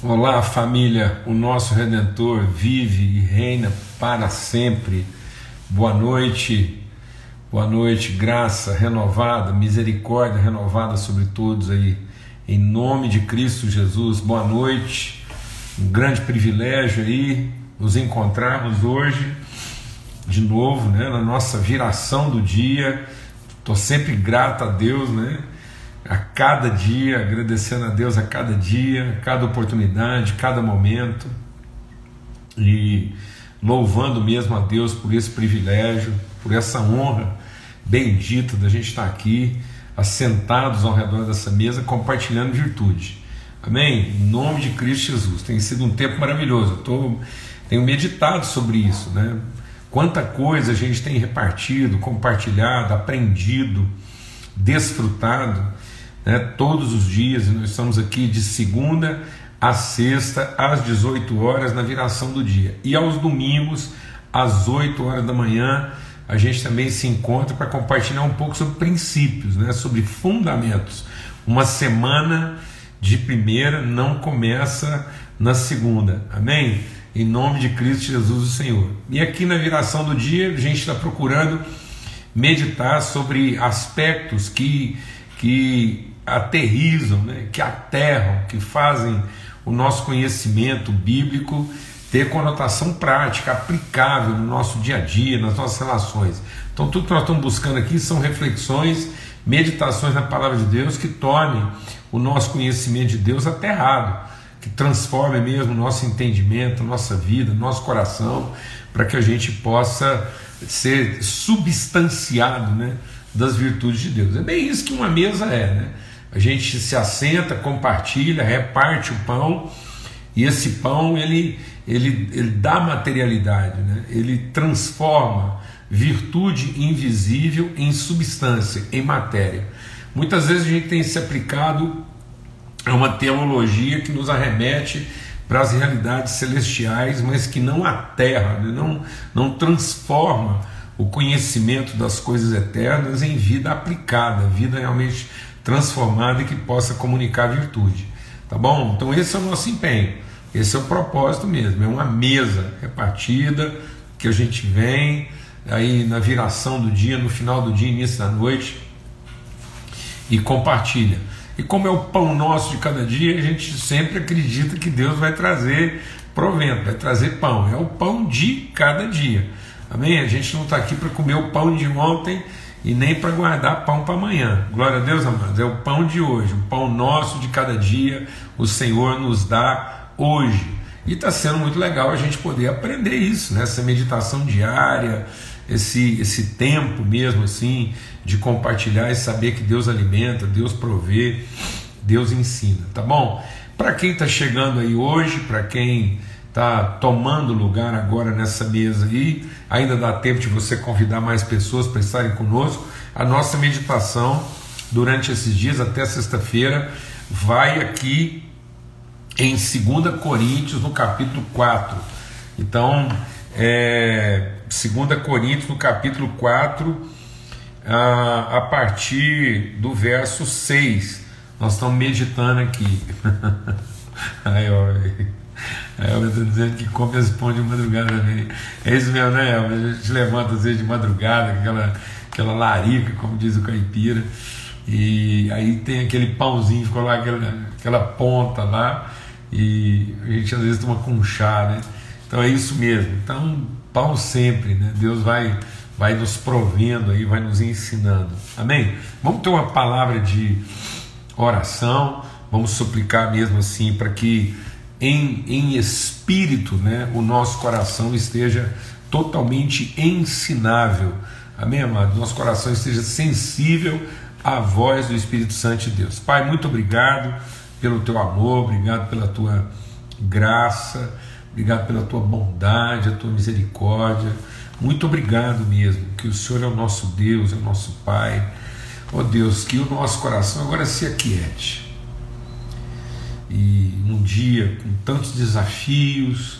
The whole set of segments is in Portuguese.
Olá, família. O nosso redentor vive e reina para sempre. Boa noite. Boa noite. Graça renovada, misericórdia renovada sobre todos aí. Em nome de Cristo Jesus. Boa noite. Um grande privilégio aí nos encontrarmos hoje de novo, né, na nossa viração do dia. Estou sempre grato a Deus, né? A cada dia, agradecendo a Deus a cada dia, cada oportunidade, cada momento e louvando mesmo a Deus por esse privilégio, por essa honra bendita da gente estar aqui, assentados ao redor dessa mesa, compartilhando virtude. Amém? Em nome de Cristo Jesus. Tem sido um tempo maravilhoso. Eu tô, tenho meditado sobre isso, né? Quanta coisa a gente tem repartido, compartilhado, aprendido, desfrutado né, todos os dias, e nós estamos aqui de segunda a sexta, às 18 horas, na viração do dia. E aos domingos, às 8 horas da manhã, a gente também se encontra para compartilhar um pouco sobre princípios, né, sobre fundamentos. Uma semana de primeira não começa na segunda, amém? Em nome de Cristo Jesus, o Senhor. E aqui na viração do dia, a gente está procurando meditar sobre aspectos que, que aterrizam, né, que aterram, que fazem o nosso conhecimento bíblico ter conotação prática, aplicável no nosso dia a dia, nas nossas relações. Então, tudo que nós estamos buscando aqui são reflexões, meditações na palavra de Deus que tornem o nosso conhecimento de Deus aterrado, que transforme mesmo o nosso entendimento, nossa vida, nosso coração, para que a gente possa ser substanciado né, das virtudes de Deus. É bem isso que uma mesa é, né? A gente se assenta, compartilha, reparte o pão e esse pão ele, ele, ele dá materialidade, né? ele transforma virtude invisível em substância, em matéria. Muitas vezes a gente tem se aplicado a uma teologia que nos arremete para as realidades celestiais, mas que não aterra, né? não, não transforma o conhecimento das coisas eternas em vida aplicada, vida realmente transformada e que possa comunicar virtude. Tá bom? Então esse é o nosso empenho. Esse é o propósito mesmo. É uma mesa repartida que a gente vem aí na viração do dia, no final do dia, início da noite e compartilha. E como é o pão nosso de cada dia, a gente sempre acredita que Deus vai trazer provento, vai trazer pão. É o pão de cada dia. Amém? A gente não está aqui para comer o pão de ontem e nem para guardar pão para amanhã. Glória a Deus, amados. É o pão de hoje, o pão nosso de cada dia, o Senhor nos dá hoje. E está sendo muito legal a gente poder aprender isso, né? essa meditação diária, esse, esse tempo mesmo assim de compartilhar e saber que Deus alimenta, Deus provê, Deus ensina, tá bom? Para quem está chegando aí hoje, para quem está tomando lugar agora nessa mesa aí. Ainda dá tempo de você convidar mais pessoas para estarem conosco. A nossa meditação durante esses dias, até sexta-feira, vai aqui em 2 Coríntios, no capítulo 4. Então, é, 2 Coríntios, no capítulo 4, a, a partir do verso 6. Nós estamos meditando aqui. Aí, ó. A Elba está dizendo que come esse pão de madrugada também. É isso mesmo, né? A gente levanta às vezes de madrugada, aquela, aquela larica, como diz o caipira. E aí tem aquele pãozinho, ficou lá aquela, aquela ponta lá. E a gente às vezes toma com chá, né? Então é isso mesmo. Então, pão sempre, né? Deus vai, vai nos provendo aí, vai nos ensinando. Amém? Vamos ter uma palavra de oração, vamos suplicar mesmo assim para que em, em espírito, né, o nosso coração esteja totalmente ensinável. Amém, amado? Nosso coração esteja sensível à voz do Espírito Santo de Deus. Pai, muito obrigado pelo teu amor, obrigado pela tua graça, obrigado pela tua bondade, a tua misericórdia. Muito obrigado mesmo, que o Senhor é o nosso Deus, é o nosso Pai. Ó oh Deus, que o nosso coração agora se aquiete e um dia com tantos desafios,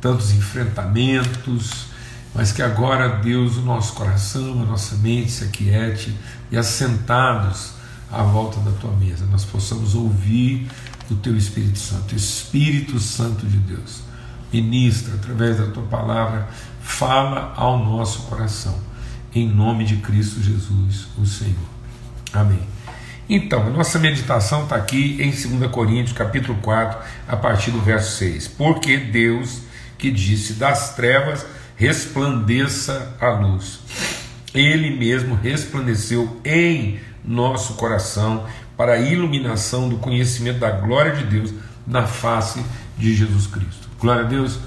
tantos enfrentamentos, mas que agora Deus, o nosso coração, a nossa mente se aquiete e assentados à volta da tua mesa, nós possamos ouvir do teu Espírito Santo. Espírito Santo de Deus, ministra através da tua palavra, fala ao nosso coração, em nome de Cristo Jesus, o Senhor. Amém. Então, nossa meditação está aqui em 2 Coríntios, capítulo 4, a partir do verso 6. Porque Deus que disse: Das trevas resplandeça a luz. Ele mesmo resplandeceu em nosso coração para a iluminação do conhecimento da glória de Deus na face de Jesus Cristo. Glória a Deus.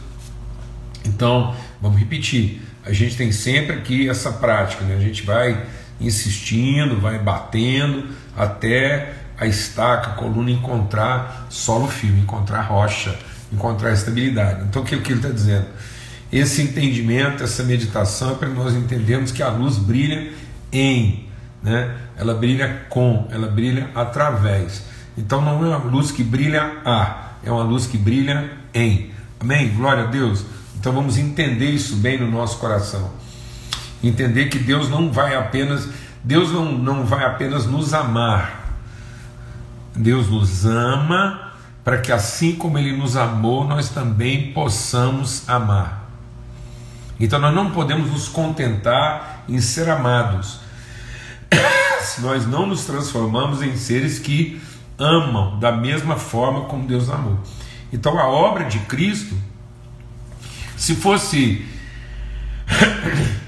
Então, vamos repetir. A gente tem sempre aqui essa prática, né? A gente vai insistindo, vai batendo até a estaca, a coluna encontrar solo firme, encontrar rocha, encontrar estabilidade. Então, o que, que ele está dizendo? Esse entendimento, essa meditação é para nós entendermos que a luz brilha em, né? ela brilha com, ela brilha através. Então não é uma luz que brilha a, é uma luz que brilha em. Amém? Glória a Deus. Então vamos entender isso bem no nosso coração. Entender que Deus não vai apenas, Deus não, não vai apenas nos amar. Deus nos ama para que assim como Ele nos amou, nós também possamos amar. Então nós não podemos nos contentar em ser amados, se nós não nos transformamos em seres que amam da mesma forma como Deus amou. Então a obra de Cristo, se fosse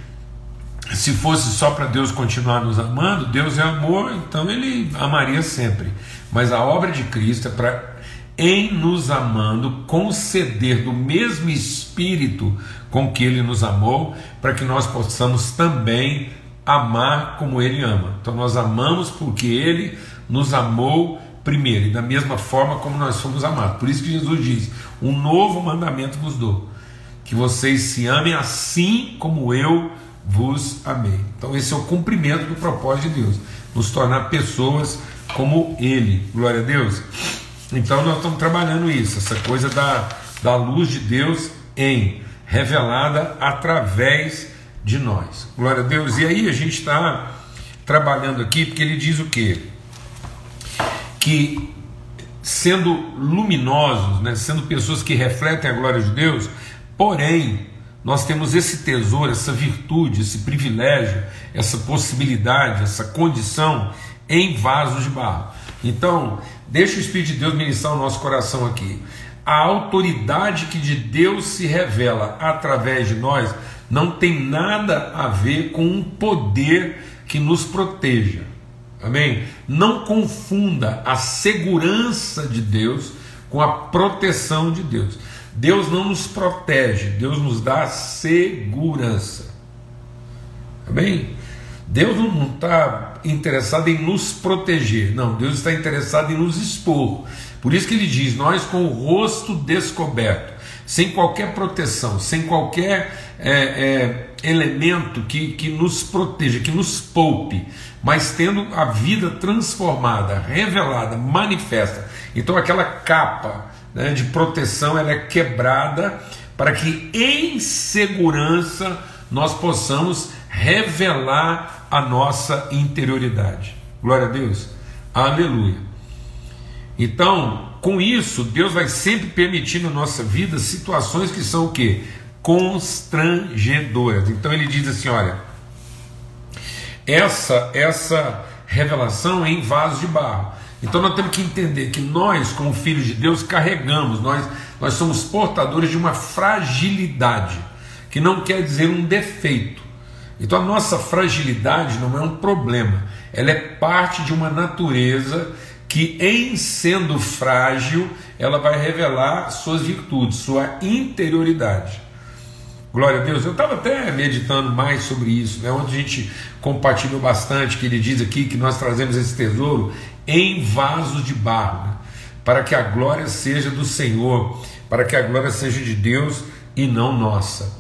se fosse só para Deus continuar nos amando, Deus é amor, então ele amaria sempre. Mas a obra de Cristo é para em nos amando, conceder do mesmo Espírito com que Ele nos amou, para que nós possamos também amar como Ele ama. Então nós amamos porque Ele nos amou primeiro, e da mesma forma como nós fomos amados. Por isso que Jesus diz: Um novo mandamento vos dou, que vocês se amem assim como eu vos amei. Então esse é o cumprimento do propósito de Deus, nos tornar pessoas como Ele. Glória a Deus. Então nós estamos trabalhando isso, essa coisa da, da luz de Deus em revelada através de nós. Glória a Deus. E aí a gente está trabalhando aqui porque ele diz o quê? Que sendo luminosos, né, sendo pessoas que refletem a glória de Deus, porém nós temos esse tesouro, essa virtude, esse privilégio, essa possibilidade, essa condição em vasos de barro. Então, deixa o Espírito de Deus ministrar o nosso coração aqui. A autoridade que de Deus se revela através de nós não tem nada a ver com um poder que nos proteja. Amém? Não confunda a segurança de Deus com a proteção de Deus. Deus não nos protege, Deus nos dá segurança. Amém? Deus não está interessado em nos proteger, não, Deus está interessado em nos expor. Por isso que ele diz: nós com o rosto descoberto, sem qualquer proteção, sem qualquer é, é, elemento que, que nos proteja, que nos poupe, mas tendo a vida transformada, revelada, manifesta. Então aquela capa né, de proteção ela é quebrada para que em segurança nós possamos revelar a nossa interioridade. Glória a Deus. Aleluia. Então, com isso, Deus vai sempre permitir na nossa vida situações que são o quê? Constrangedoras. Então ele diz assim: olha, essa, essa revelação é em vaso de barro. Então nós temos que entender que nós, como filhos de Deus, carregamos, nós, nós somos portadores de uma fragilidade, que não quer dizer um defeito. Então a nossa fragilidade não é um problema, ela é parte de uma natureza que, em sendo frágil, ela vai revelar suas virtudes, sua interioridade. Glória a Deus. Eu estava até meditando mais sobre isso, né? onde a gente compartilhou bastante, que ele diz aqui que nós trazemos esse tesouro em vasos de barro, né? para que a glória seja do Senhor, para que a glória seja de Deus e não nossa.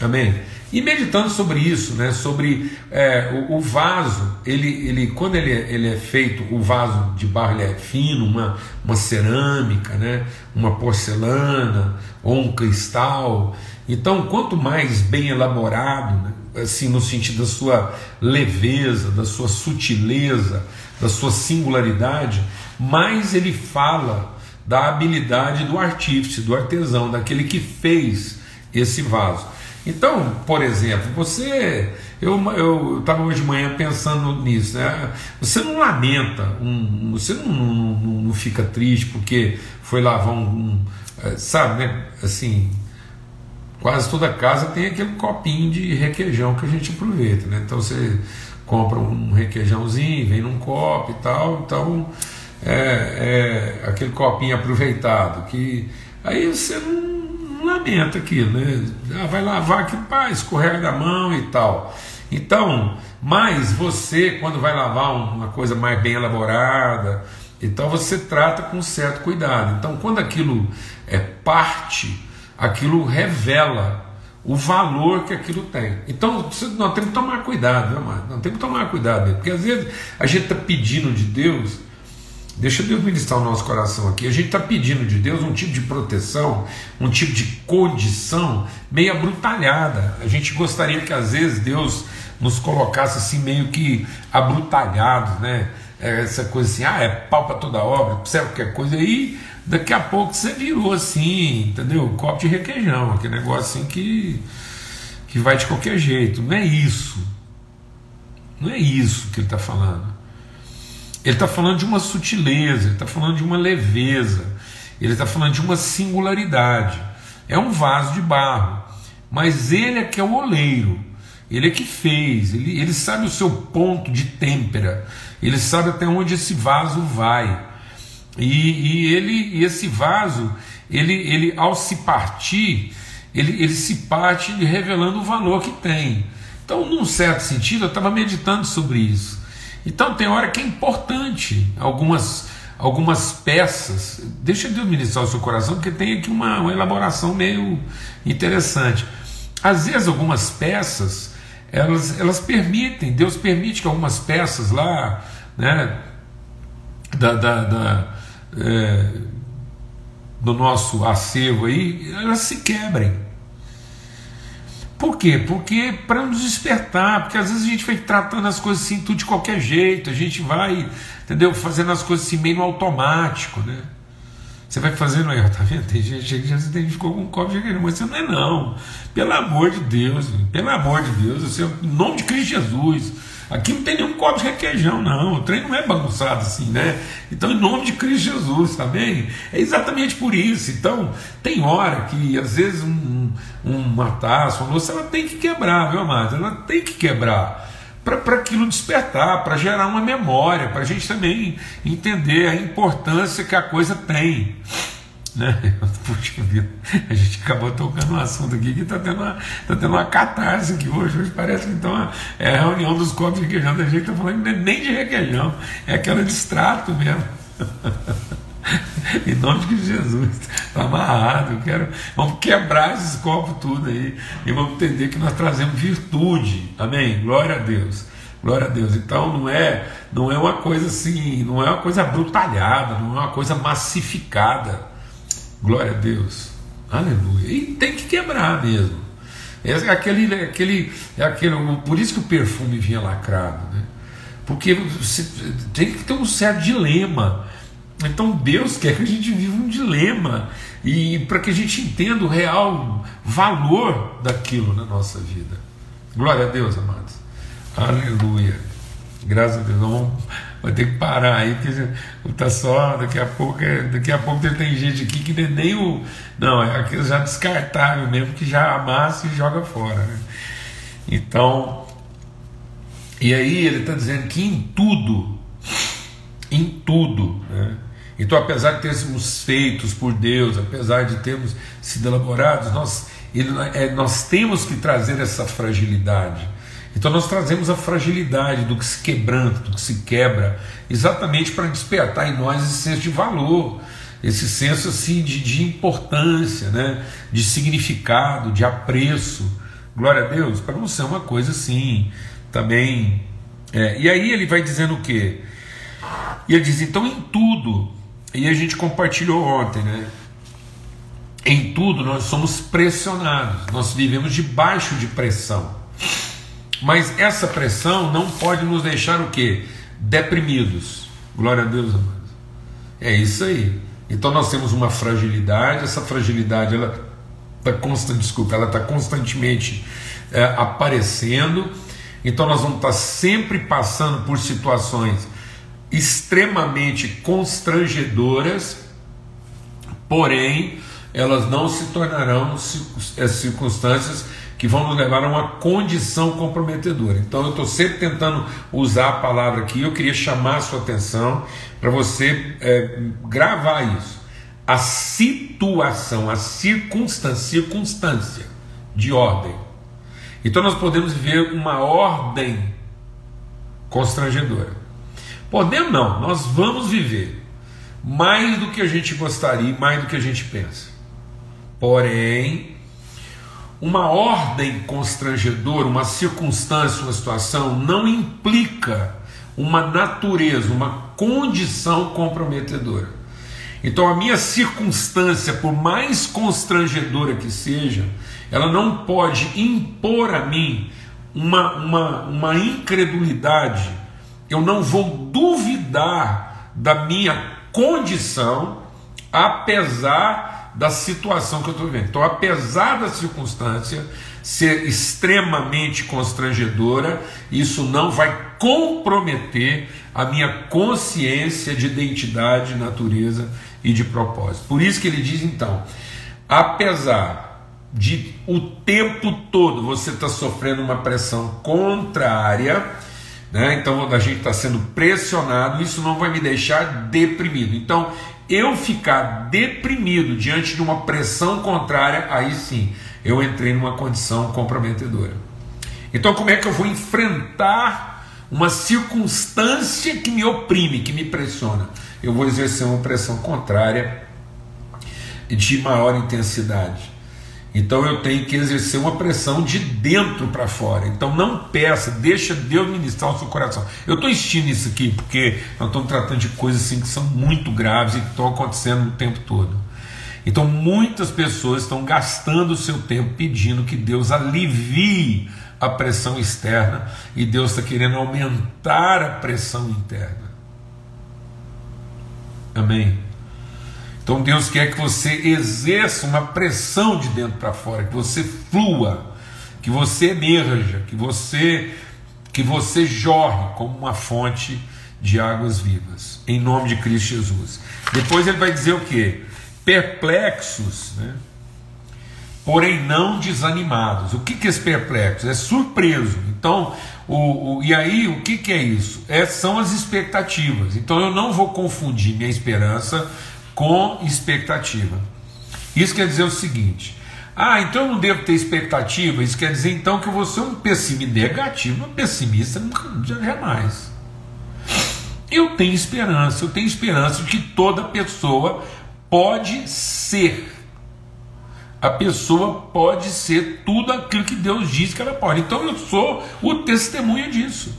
Amém? E meditando sobre isso, né, sobre é, o, o, vaso, ele, ele, quando ele, é, ele é feito, o vaso de barro é fino, uma, uma cerâmica, né, uma porcelana ou um cristal. Então, quanto mais bem elaborado, né, assim, no sentido da sua leveza, da sua sutileza, da sua singularidade, mais ele fala da habilidade do artífice, do artesão, daquele que fez esse vaso. Então, por exemplo, você. Eu estava hoje de manhã pensando nisso, né? Você não lamenta, um, você não, não, não, fica triste porque foi lavar um, um. É, sabe, né? Assim, quase toda casa tem aquele copinho de requeijão que a gente aproveita, né? Então você compra um requeijãozinho, vem num copo e tal, então é, é aquele copinho aproveitado que aí você não lamenta aquilo, né? Ah, vai lavar aquilo, pá, escorrega da mão e tal. Então, mas você, quando vai lavar uma coisa mais bem elaborada, então você trata com certo cuidado. Então, quando aquilo é parte, aquilo revela o valor que aquilo tem. Então, nós temos que tomar cuidado, viu, mano? Nós temos que tomar cuidado, porque às vezes a gente está pedindo de Deus Deixa Deus ministrar o nosso coração aqui. A gente está pedindo de Deus um tipo de proteção, um tipo de condição meio abrutalhada. A gente gostaria que às vezes Deus nos colocasse assim meio que abrutalhados, né? É essa coisa assim, ah, é pau para toda obra, precisa qualquer coisa aí, daqui a pouco você virou assim, entendeu? Copo de requeijão, aquele negócio assim que, que vai de qualquer jeito. Não é isso. Não é isso que ele está falando. Ele está falando de uma sutileza, ele está falando de uma leveza, ele está falando de uma singularidade. É um vaso de barro, mas ele é que é o oleiro, ele é que fez, ele, ele sabe o seu ponto de têmpera, ele sabe até onde esse vaso vai. E, e ele, e esse vaso, ele, ele ao se partir, ele, ele se parte revelando o valor que tem. Então, num certo sentido, eu estava meditando sobre isso. Então tem hora que é importante algumas algumas peças. Deixa Deus ministrar o seu coração, porque tem aqui uma, uma elaboração meio interessante. Às vezes algumas peças elas, elas permitem, Deus permite que algumas peças lá, né, da, da, da é, do nosso acervo aí, elas se quebrem. Por quê? Porque para nos despertar, porque às vezes a gente vai tratando as coisas assim tudo de qualquer jeito, a gente vai, entendeu? Fazendo as coisas assim meio automático, né? Você vai fazendo aí, tá vendo? Tem gente que já se identificou com um copo de mas você não é não. Pelo amor de Deus, pelo amor de Deus, você, em nome de Cristo Jesus, Aqui não tem nenhum copo de requeijão, não. O trem não é bagunçado assim, né? Então, em nome de Cristo Jesus, tá bem? É exatamente por isso. Então, tem hora que, às vezes, um, uma taça, uma louça, ela tem que quebrar, viu, amado? Ela tem que quebrar para aquilo despertar, para gerar uma memória, para a gente também entender a importância que a coisa tem. Né? Puxa vida, a gente acabou tocando um assunto aqui que está tendo, uma, tá tendo uma catarse aqui hoje. Hoje parece que então é a reunião dos copos de requeijão da gente está falando nem de requeijão, é aquela de extrato mesmo. em nome de Jesus, está amarrado. Eu quero, vamos quebrar esses copos tudo aí e vamos entender que nós trazemos virtude. Amém? Glória a Deus. Glória a Deus. Então não é, não é uma coisa assim, não é uma coisa brutalhada, não é uma coisa massificada. Glória a Deus. Aleluia. E tem que quebrar mesmo. É aquele, é aquele, é aquele, por isso que o perfume vinha lacrado, né? Porque tem que ter um certo dilema. Então Deus quer que a gente viva um dilema e para que a gente entenda o real valor daquilo na nossa vida. Glória a Deus, amados. Aleluia. Graças a Deus. vamos vai ter que parar aí, porque tá só, daqui a pouco, é, daqui a pouco tem gente aqui que nem o. Não, é aquilo já descartável mesmo, que já amassa e joga fora. Né? Então, e aí ele está dizendo que em tudo, em tudo, né? Então, apesar de termos feitos por Deus, apesar de termos sido elaborados, nós, ele, é, nós temos que trazer essa fragilidade então nós trazemos a fragilidade do que se quebranta, do que se quebra, exatamente para despertar em nós esse senso de valor, esse senso assim de, de importância, né? de significado, de apreço. Glória a Deus, para não ser uma coisa assim também. É, e aí ele vai dizendo o quê? E ele diz, então em tudo, e a gente compartilhou ontem, né? Em tudo nós somos pressionados, nós vivemos debaixo de pressão. Mas essa pressão não pode nos deixar o quê? Deprimidos. Glória a Deus, amados. É isso aí. Então nós temos uma fragilidade, essa fragilidade ela está constante, desculpa, ela está constantemente é, aparecendo. Então nós vamos estar tá sempre passando por situações extremamente constrangedoras, porém elas não se tornarão é, circunstâncias que vão nos levar a uma condição comprometedora. Então eu estou sempre tentando usar a palavra aqui, eu queria chamar a sua atenção para você é, gravar isso. A situação, a circunstância, circunstância de ordem. Então nós podemos ver uma ordem constrangedora. Podemos não, nós vamos viver mais do que a gente gostaria, mais do que a gente pensa. Porém, uma ordem constrangedora, uma circunstância, uma situação não implica uma natureza, uma condição comprometedora. Então, a minha circunstância, por mais constrangedora que seja, ela não pode impor a mim uma, uma, uma incredulidade eu não vou duvidar da minha condição, apesar da situação que eu estou vivendo. Então, apesar da circunstância ser extremamente constrangedora, isso não vai comprometer a minha consciência de identidade, natureza e de propósito. Por isso que ele diz então, apesar de o tempo todo você estar tá sofrendo uma pressão contrária, né? Então a gente está sendo pressionado, isso não vai me deixar deprimido. Então, eu ficar deprimido diante de uma pressão contrária, aí sim, eu entrei numa condição comprometedora. Então, como é que eu vou enfrentar uma circunstância que me oprime, que me pressiona? Eu vou exercer uma pressão contrária de maior intensidade. Então eu tenho que exercer uma pressão de dentro para fora. Então não peça, deixa Deus ministrar o seu coração. Eu estou insistindo nisso aqui porque nós estamos tratando de coisas assim que são muito graves e que estão acontecendo o tempo todo. Então muitas pessoas estão gastando o seu tempo pedindo que Deus alivie a pressão externa e Deus está querendo aumentar a pressão interna. Amém. Então Deus quer que você exerça uma pressão de dentro para fora, que você flua, que você emerja, que você que você jorre como uma fonte de águas vivas, em nome de Cristo Jesus. Depois ele vai dizer o que? Perplexos, né? porém não desanimados. O que, que é esse perplexo? É surpreso. Então, o, o, e aí o que, que é isso? É, são as expectativas. Então eu não vou confundir minha esperança com expectativa. Isso quer dizer o seguinte: ah, então eu não devo ter expectativa. Isso quer dizer então que eu vou ser um pessimista negativo, um pessimista nunca, jamais. Eu tenho esperança, eu tenho esperança de que toda pessoa pode ser. A pessoa pode ser tudo aquilo que Deus diz que ela pode. Então eu sou o testemunha disso.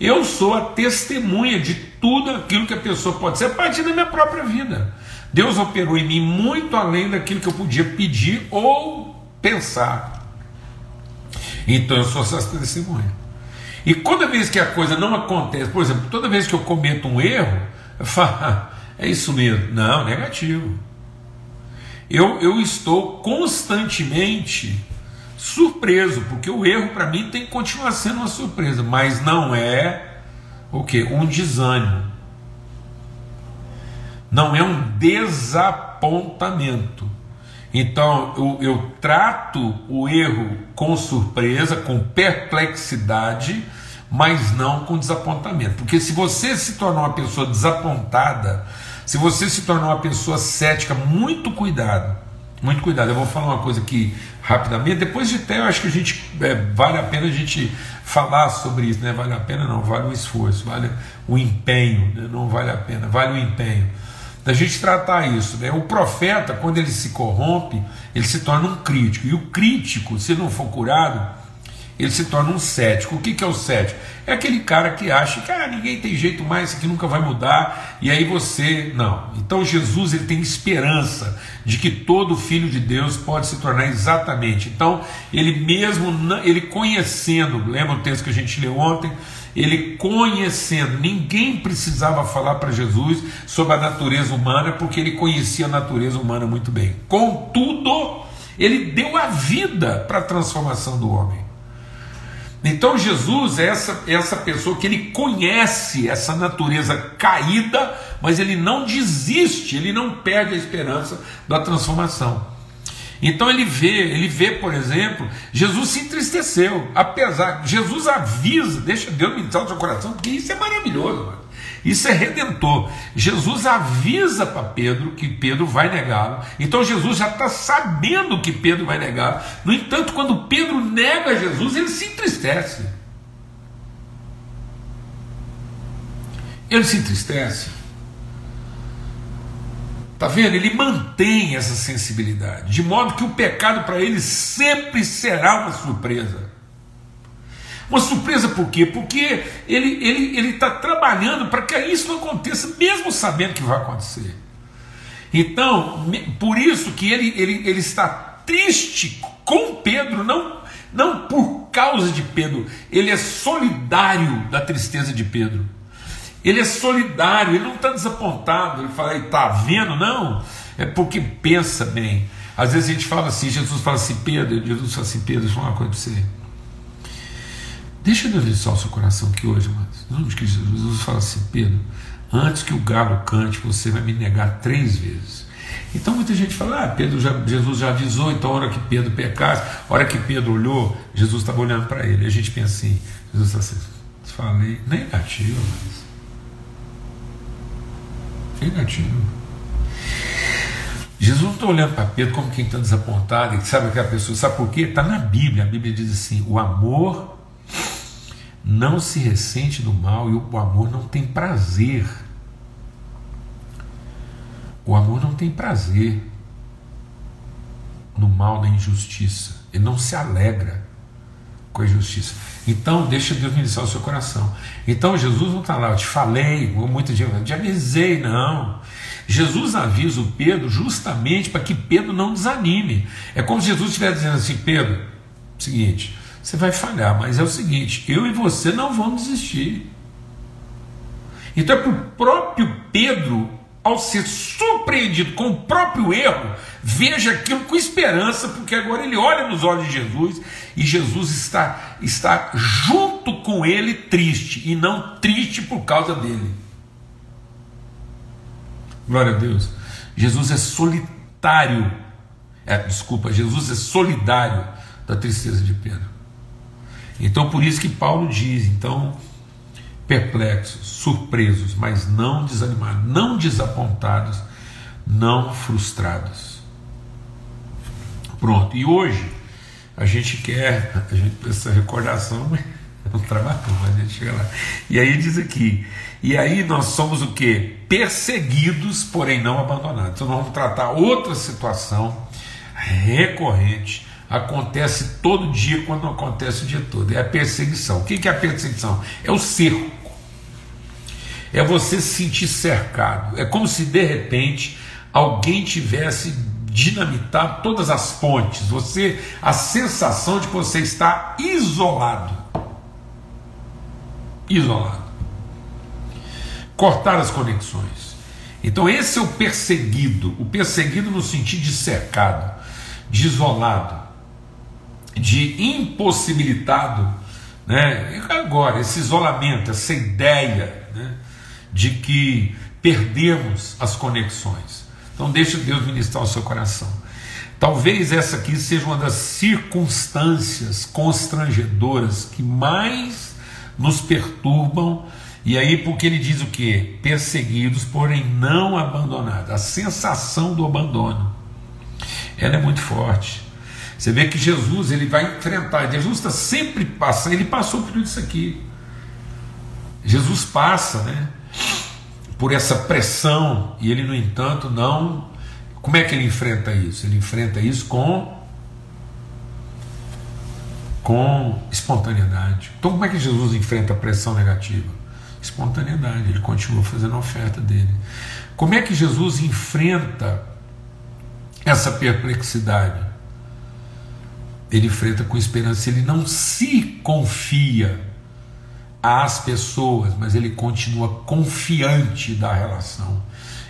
Eu sou a testemunha de tudo aquilo que a pessoa pode ser a partir da minha própria vida. Deus operou em mim muito além daquilo que eu podia pedir ou pensar. Então eu sou essa testemunha. E toda vez que a coisa não acontece, por exemplo, toda vez que eu cometo um erro, eu falo, ah, é isso mesmo. Não, negativo. Eu, eu estou constantemente surpreso, porque o erro para mim tem que continuar sendo uma surpresa, mas não é o que? Um desânimo não é um desapontamento. Então eu, eu trato o erro com surpresa, com perplexidade, mas não com desapontamento. Porque se você se tornar uma pessoa desapontada, se você se tornar uma pessoa cética, muito cuidado, muito cuidado. Eu vou falar uma coisa aqui rapidamente. Depois de até eu acho que a gente é, vale a pena a gente falar sobre isso, né? Vale a pena não, vale o esforço, vale o empenho, né? não vale a pena, vale o empenho da gente tratar isso. Né? O profeta, quando ele se corrompe, ele se torna um crítico. E o crítico, se não for curado, ele se torna um cético. O que, que é o cético? É aquele cara que acha que ah, ninguém tem jeito mais, isso aqui nunca vai mudar, e aí você. Não. Então Jesus ele tem esperança de que todo filho de Deus pode se tornar exatamente. Então, ele mesmo, ele conhecendo, lembra o texto que a gente leu ontem? Ele conhecendo, ninguém precisava falar para Jesus sobre a natureza humana, porque ele conhecia a natureza humana muito bem. Contudo, ele deu a vida para a transformação do homem. Então Jesus é essa, essa pessoa que ele conhece essa natureza caída, mas ele não desiste, ele não perde a esperança da transformação. Então ele vê, ele vê, por exemplo, Jesus se entristeceu, apesar, Jesus avisa, deixa Deus ministrar no seu coração, porque isso é maravilhoso, mano. isso é redentor. Jesus avisa para Pedro que Pedro vai negá-lo, então Jesus já está sabendo que Pedro vai negá-lo. No entanto, quando Pedro nega Jesus, ele se entristece. Ele se entristece Está vendo? Ele mantém essa sensibilidade, de modo que o pecado para ele sempre será uma surpresa. Uma surpresa por quê? Porque ele está ele, ele tá trabalhando para que isso não aconteça, mesmo sabendo que vai acontecer. Então, por isso que ele, ele, ele está triste com Pedro, não, não por causa de Pedro, ele é solidário da tristeza de Pedro. Ele é solidário, ele não está desapontado, ele fala, está vendo? Não, é porque pensa bem. Às vezes a gente fala assim, Jesus fala assim, Pedro, Jesus fala assim, Pedro, deixa eu falar uma coisa para você. Deixa Deus abençoar o seu coração aqui hoje, mas não Cristo. Jesus fala assim, Pedro, antes que o galo cante, você vai me negar três vezes. Então muita gente fala, ah, Pedro já, Jesus já avisou, então a hora que Pedro pecasse, a hora que Pedro olhou, Jesus estava olhando para ele. E a gente pensa assim, Jesus está assim, falei, negativo, mas Jesus não está olhando para Pedro como quem está desapontado, e sabe aquela pessoa, sabe por quê? Está na Bíblia, a Bíblia diz assim: o amor não se ressente do mal e o amor não tem prazer. O amor não tem prazer no mal, na injustiça. Ele não se alegra com a injustiça. Então, deixa Deus iniciar o seu coração. Então, Jesus não está lá, eu te falei, ou muita gente te avisei, não. Jesus avisa o Pedro justamente para que Pedro não desanime. É como se Jesus estivesse dizendo assim: Pedro, seguinte, você vai falhar, mas é o seguinte, eu e você não vamos desistir. Então é para o próprio Pedro ao ser surpreendido com o próprio erro, veja aquilo com esperança, porque agora ele olha nos olhos de Jesus e Jesus está, está junto com ele triste, e não triste por causa dele. Glória a Deus. Jesus é solitário, é, desculpa, Jesus é solidário da tristeza de Pedro. Então por isso que Paulo diz, então perplexos, surpresos, mas não desanimados, não desapontados, não frustrados. Pronto, e hoje a gente quer, a gente essa recordação é um trabalho, mas a gente chega lá. E aí diz aqui, e aí nós somos o que? Perseguidos, porém não abandonados. Então nós vamos tratar outra situação recorrente acontece todo dia quando não acontece o dia todo. É a perseguição. O que é a perseguição? É o cerco é você se sentir cercado. É como se de repente alguém tivesse dinamitado todas as pontes. Você, a sensação de que você está isolado. Isolado. Cortar as conexões. Então esse é o perseguido, o perseguido no sentido de cercado, de isolado, de impossibilitado, né? Agora esse isolamento, essa ideia, né? de que perdemos as conexões. Então, deixe Deus ministrar o seu coração. Talvez essa aqui seja uma das circunstâncias constrangedoras que mais nos perturbam. E aí, porque ele diz o que? Perseguidos, porém não abandonados. A sensação do abandono, ela é muito forte. Você vê que Jesus ele vai enfrentar. Jesus está sempre passando. Ele passou por tudo isso aqui. Jesus passa, né? por essa pressão e ele, no entanto, não. Como é que ele enfrenta isso? Ele enfrenta isso com com espontaneidade. Então, como é que Jesus enfrenta a pressão negativa? Espontaneidade, ele continua fazendo a oferta dele. Como é que Jesus enfrenta essa perplexidade? Ele enfrenta com esperança, ele não se confia às pessoas, mas ele continua confiante da relação.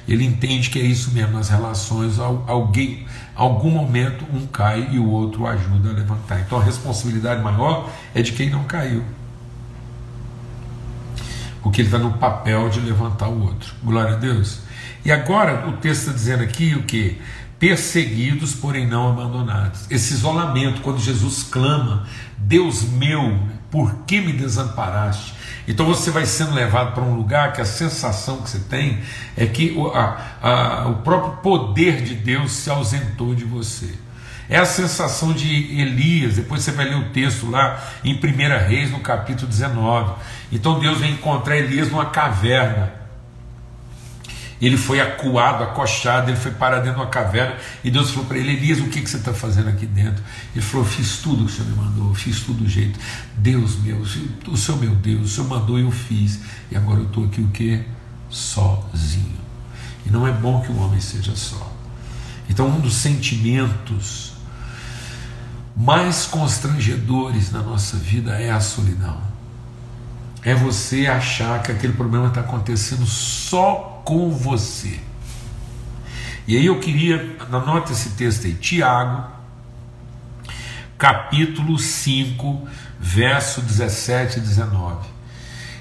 Ele entende que é isso mesmo nas relações, alguém, algum momento um cai e o outro ajuda a levantar. Então a responsabilidade maior é de quem não caiu. Porque ele está no papel de levantar o outro. Glória a Deus. E agora o texto está dizendo aqui o que? Perseguidos, porém não abandonados. Esse isolamento, quando Jesus clama, Deus meu, por que me desamparaste? Então você vai sendo levado para um lugar que a sensação que você tem é que o, a, a, o próprio poder de Deus se ausentou de você. É a sensação de Elias, depois você vai ler o texto lá em 1 Reis, no capítulo 19. Então Deus vem encontrar Elias numa caverna. Ele foi acuado, acochado, ele foi parar dentro de uma caverna e Deus falou para ele: Elias, o que, que você está fazendo aqui dentro? Ele falou: Fiz tudo o que o Senhor me mandou, fiz tudo do jeito. Deus meu, o Senhor meu Deus, o Senhor mandou e eu fiz. E agora eu estou aqui o que? Sozinho. E não é bom que o homem seja só. Então, um dos sentimentos mais constrangedores na nossa vida é a solidão. É você achar que aquele problema está acontecendo só com você. E aí eu queria, anota esse texto aí, Tiago, capítulo 5, verso 17 e 19.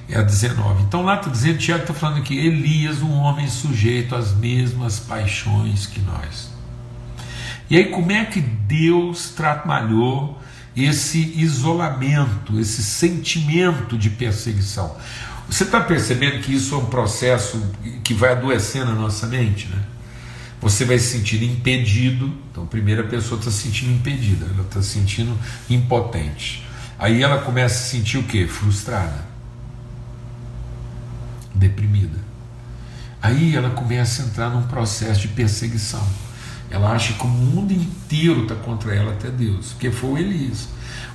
É a 19. Então lá está dizendo, Tiago está falando aqui, Elias, um homem sujeito às mesmas paixões que nós. E aí, como é que Deus trabalhou esse isolamento, esse sentimento de perseguição? Você está percebendo que isso é um processo que vai adoecendo a nossa mente, né? Você vai se sentir impedido. Então, a primeira pessoa está se sentindo impedida, ela está se sentindo impotente. Aí ela começa a se sentir o quê? Frustrada, deprimida. Aí ela começa a entrar num processo de perseguição. Ela acha que o mundo inteiro está contra ela, até Deus, porque foi o Elias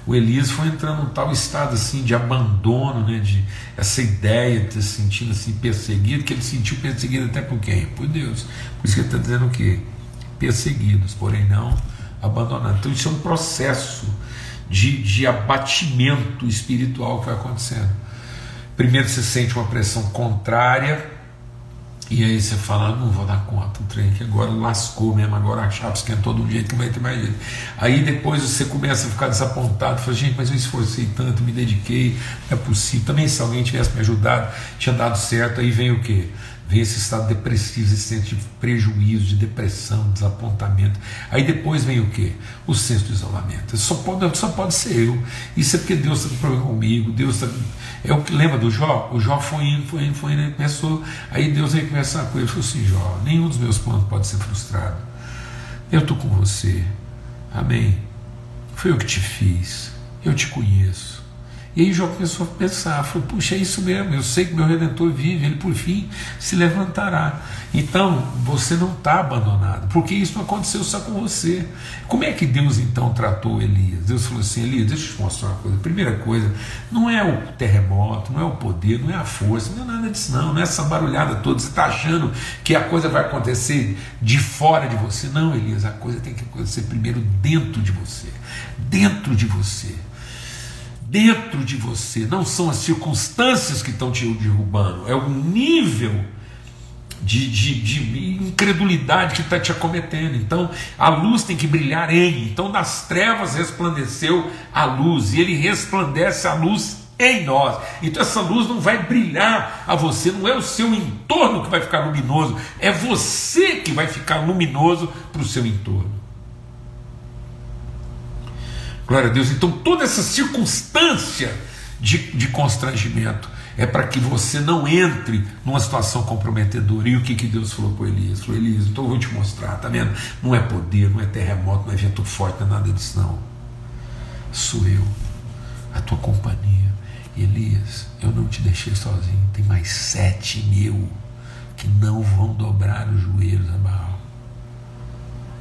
o Elias foi entrando num tal estado assim de abandono, né, de essa ideia de se sentindo assim perseguido, que ele sentiu perseguido até por quem? Por Deus. Por isso que ele está dizendo o quê? Perseguidos, porém não abandonados. Então isso é um processo de, de abatimento espiritual que vai acontecendo. Primeiro você sente uma pressão contrária e aí você fala, não vou dar conta, o trem que agora lascou mesmo, agora a chave esquentou de um jeito que vai ter mais jeito. Aí depois você começa a ficar desapontado, fala, gente, mas eu esforcei tanto, me dediquei, não é possível. Também se alguém tivesse me ajudado, tinha dado certo, aí vem o quê? Vem esse estado depressivo, esse senso de prejuízo, de depressão, desapontamento. Aí depois vem o que? O senso de isolamento. Só pode, só pode ser eu. Isso é porque Deus está com problema comigo, Deus. É o que lembra do Jó? O Jó foi indo, foi indo, foi indo, começou. Aí Deus veio conversar com ele e falou assim: Jó, nenhum dos meus planos pode ser frustrado. Eu estou com você. Amém. Foi eu que te fiz. Eu te conheço. E aí Jó começou a pensar, falou, puxa, é isso mesmo, eu sei que meu Redentor vive, ele por fim se levantará. Então, você não está abandonado, porque isso não aconteceu só com você. Como é que Deus então tratou Elias? Deus falou assim, Elias, deixa eu te mostrar uma coisa. Primeira coisa, não é o terremoto, não é o poder, não é a força, não é nada disso não, não é essa barulhada toda. Você está achando que a coisa vai acontecer de fora de você. Não, Elias, a coisa tem que acontecer primeiro dentro de você. Dentro de você dentro de você, não são as circunstâncias que estão te derrubando, é o nível de, de, de incredulidade que está te acometendo. Então a luz tem que brilhar em. Então das trevas resplandeceu a luz, e ele resplandece a luz em nós. Então essa luz não vai brilhar a você, não é o seu entorno que vai ficar luminoso, é você que vai ficar luminoso para o seu entorno. Glória a Deus. Então, toda essa circunstância de, de constrangimento é para que você não entre numa situação comprometedora. E o que, que Deus falou para Elias? Falou, Elias, então eu vou te mostrar, tá vendo? Não é poder, não é terremoto, não é vento forte, não é nada disso, não. Sou eu, a tua companhia. Elias, eu não te deixei sozinho, tem mais sete mil que não vão dobrar os joelhos a Baal.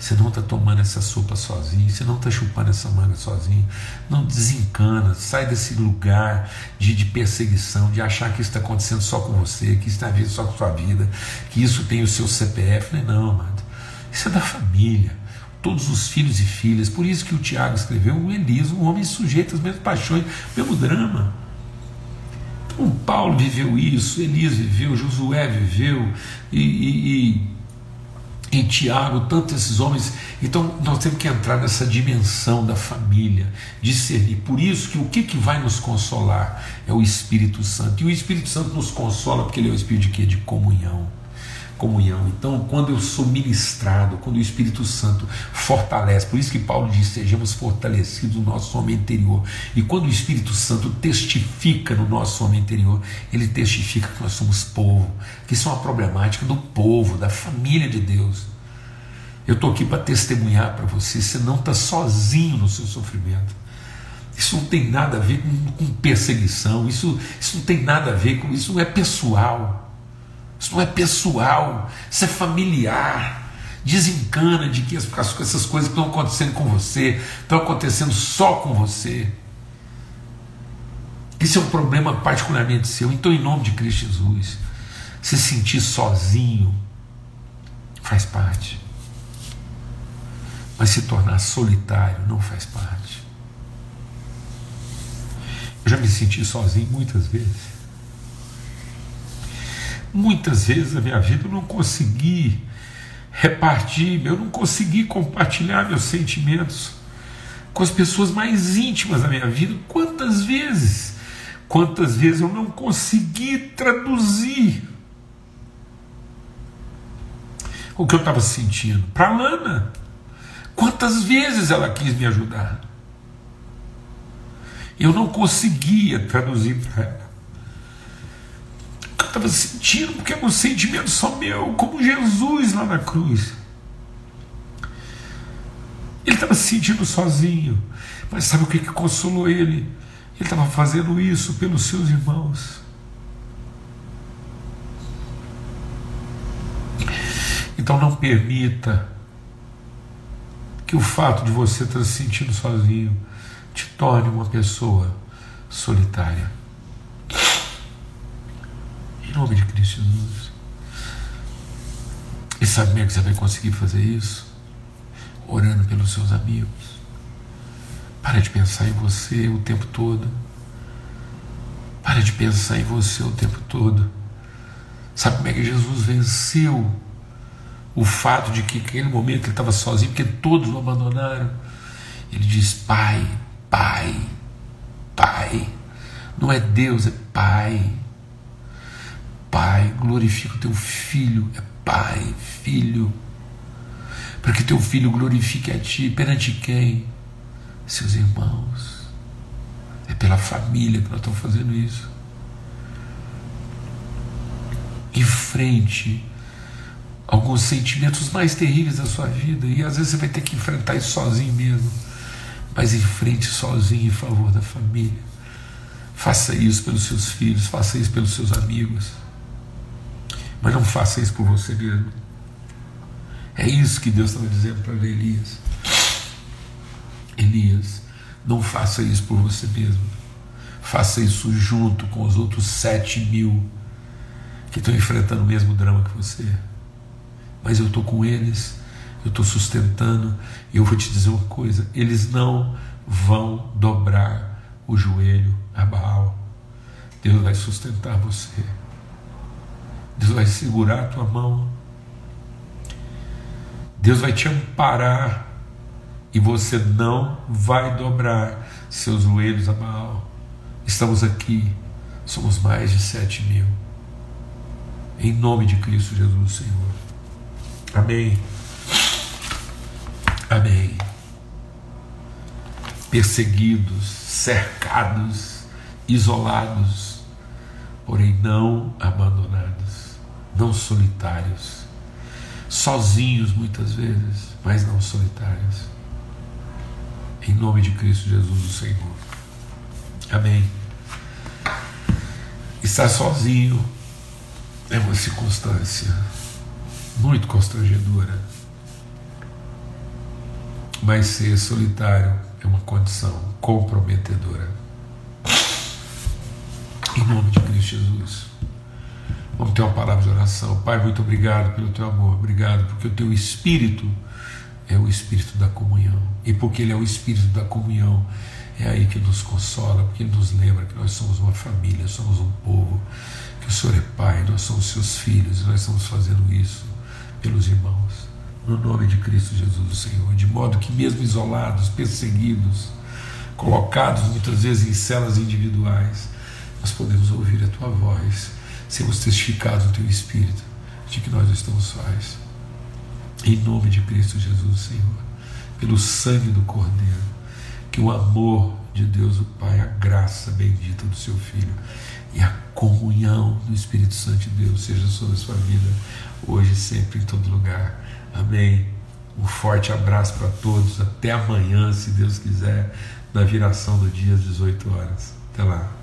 Você não está tomando essa sopa sozinho, você não está chupando essa manga sozinho. Não desencana, sai desse lugar de, de perseguição, de achar que isso está acontecendo só com você, que isso a ver só com a sua vida, que isso tem o seu CPF. Não, não amado. Isso é da família. Todos os filhos e filhas. Por isso que o Tiago escreveu o Elias, um homem sujeito às mesmas paixões, mesmo drama. Então, Paulo viveu isso, Elias viveu, Josué viveu, e, e, e em Tiago, tantos esses homens. Então nós temos que entrar nessa dimensão da família, discernir. Por isso que o que, que vai nos consolar é o Espírito Santo. E o Espírito Santo nos consola porque ele é o Espírito de quê? De comunhão. Comunhão. Então, quando eu sou ministrado, quando o Espírito Santo fortalece, por isso que Paulo diz: sejamos fortalecidos no nosso homem interior. E quando o Espírito Santo testifica no nosso homem interior, ele testifica que nós somos povo, que isso é uma problemática do povo, da família de Deus. Eu estou aqui para testemunhar para você, você não está sozinho no seu sofrimento. Isso não tem nada a ver com, com perseguição, isso, isso não tem nada a ver com isso, é pessoal. Isso não é pessoal, isso é familiar. Desencana de que essas coisas estão acontecendo com você, estão acontecendo só com você. Isso é um problema particularmente seu. Então, em nome de Cristo Jesus, se sentir sozinho faz parte. Mas se tornar solitário não faz parte. Eu já me senti sozinho muitas vezes. Muitas vezes na minha vida eu não consegui repartir, eu não consegui compartilhar meus sentimentos com as pessoas mais íntimas da minha vida. Quantas vezes? Quantas vezes eu não consegui traduzir o que eu estava sentindo para Lana? Quantas vezes ela quis me ajudar? Eu não conseguia traduzir para ela. Que eu estava sentindo, porque é um sentimento só meu, como Jesus lá na cruz. Ele estava se sentindo sozinho, mas sabe o que, que consolou ele? Ele estava fazendo isso pelos seus irmãos. Então não permita que o fato de você estar se sentindo sozinho te torne uma pessoa solitária. Em nome de Cristo Jesus. E sabe como é que você vai conseguir fazer isso? Orando pelos seus amigos. Para de pensar em você o tempo todo. Para de pensar em você o tempo todo. Sabe como é que Jesus venceu o fato de que naquele momento ele estava sozinho, porque todos o abandonaram. Ele diz: Pai, Pai, Pai. Não é Deus, é Pai. Pai, glorifica o teu filho, é Pai, Filho. Para que teu filho glorifique a ti, perante quem? Seus irmãos. É pela família que nós estamos fazendo isso. Em frente alguns sentimentos mais terríveis da sua vida e às vezes você vai ter que enfrentar isso sozinho mesmo. Mas enfrente sozinho em favor da família. Faça isso pelos seus filhos, faça isso pelos seus amigos. Mas não faça isso por você mesmo. É isso que Deus estava dizendo para Elias. Elias, não faça isso por você mesmo. Faça isso junto com os outros sete mil que estão enfrentando o mesmo drama que você mas eu estou com eles, eu estou sustentando, e eu vou te dizer uma coisa: eles não vão dobrar o joelho a Baal. Deus vai sustentar você, Deus vai segurar a tua mão, Deus vai te amparar, e você não vai dobrar seus joelhos a Baal. Estamos aqui, somos mais de sete mil. Em nome de Cristo Jesus, Senhor. Amém. Amém. Perseguidos, cercados, isolados, porém não abandonados, não solitários, sozinhos muitas vezes, mas não solitários. Em nome de Cristo Jesus, o Senhor. Amém. Estar sozinho é uma circunstância muito constrangedora. Mas ser solitário é uma condição comprometedora. Em nome de Cristo Jesus. Vamos ter uma palavra de oração. Pai, muito obrigado pelo teu amor. Obrigado porque o teu espírito é o espírito da comunhão. E porque ele é o espírito da comunhão, É aí que nos consola, porque Ele nos lembra que nós somos uma família, somos um povo, que o Senhor é Pai, nós somos seus filhos e nós estamos fazendo isso pelos irmãos, no nome de Cristo Jesus, o Senhor, de modo que, mesmo isolados, perseguidos, colocados muitas vezes em celas individuais, nós podemos ouvir a tua voz, sermos testificados no teu Espírito de que nós estamos sós. Em nome de Cristo Jesus, Senhor, pelo sangue do Cordeiro, que o amor de Deus o Pai, a graça bendita do seu Filho e a comunhão do Espírito Santo de Deus seja sobre a sua vida, hoje e sempre, em todo lugar. Amém. Um forte abraço para todos. Até amanhã, se Deus quiser, na viração do dia às 18 horas. Até lá.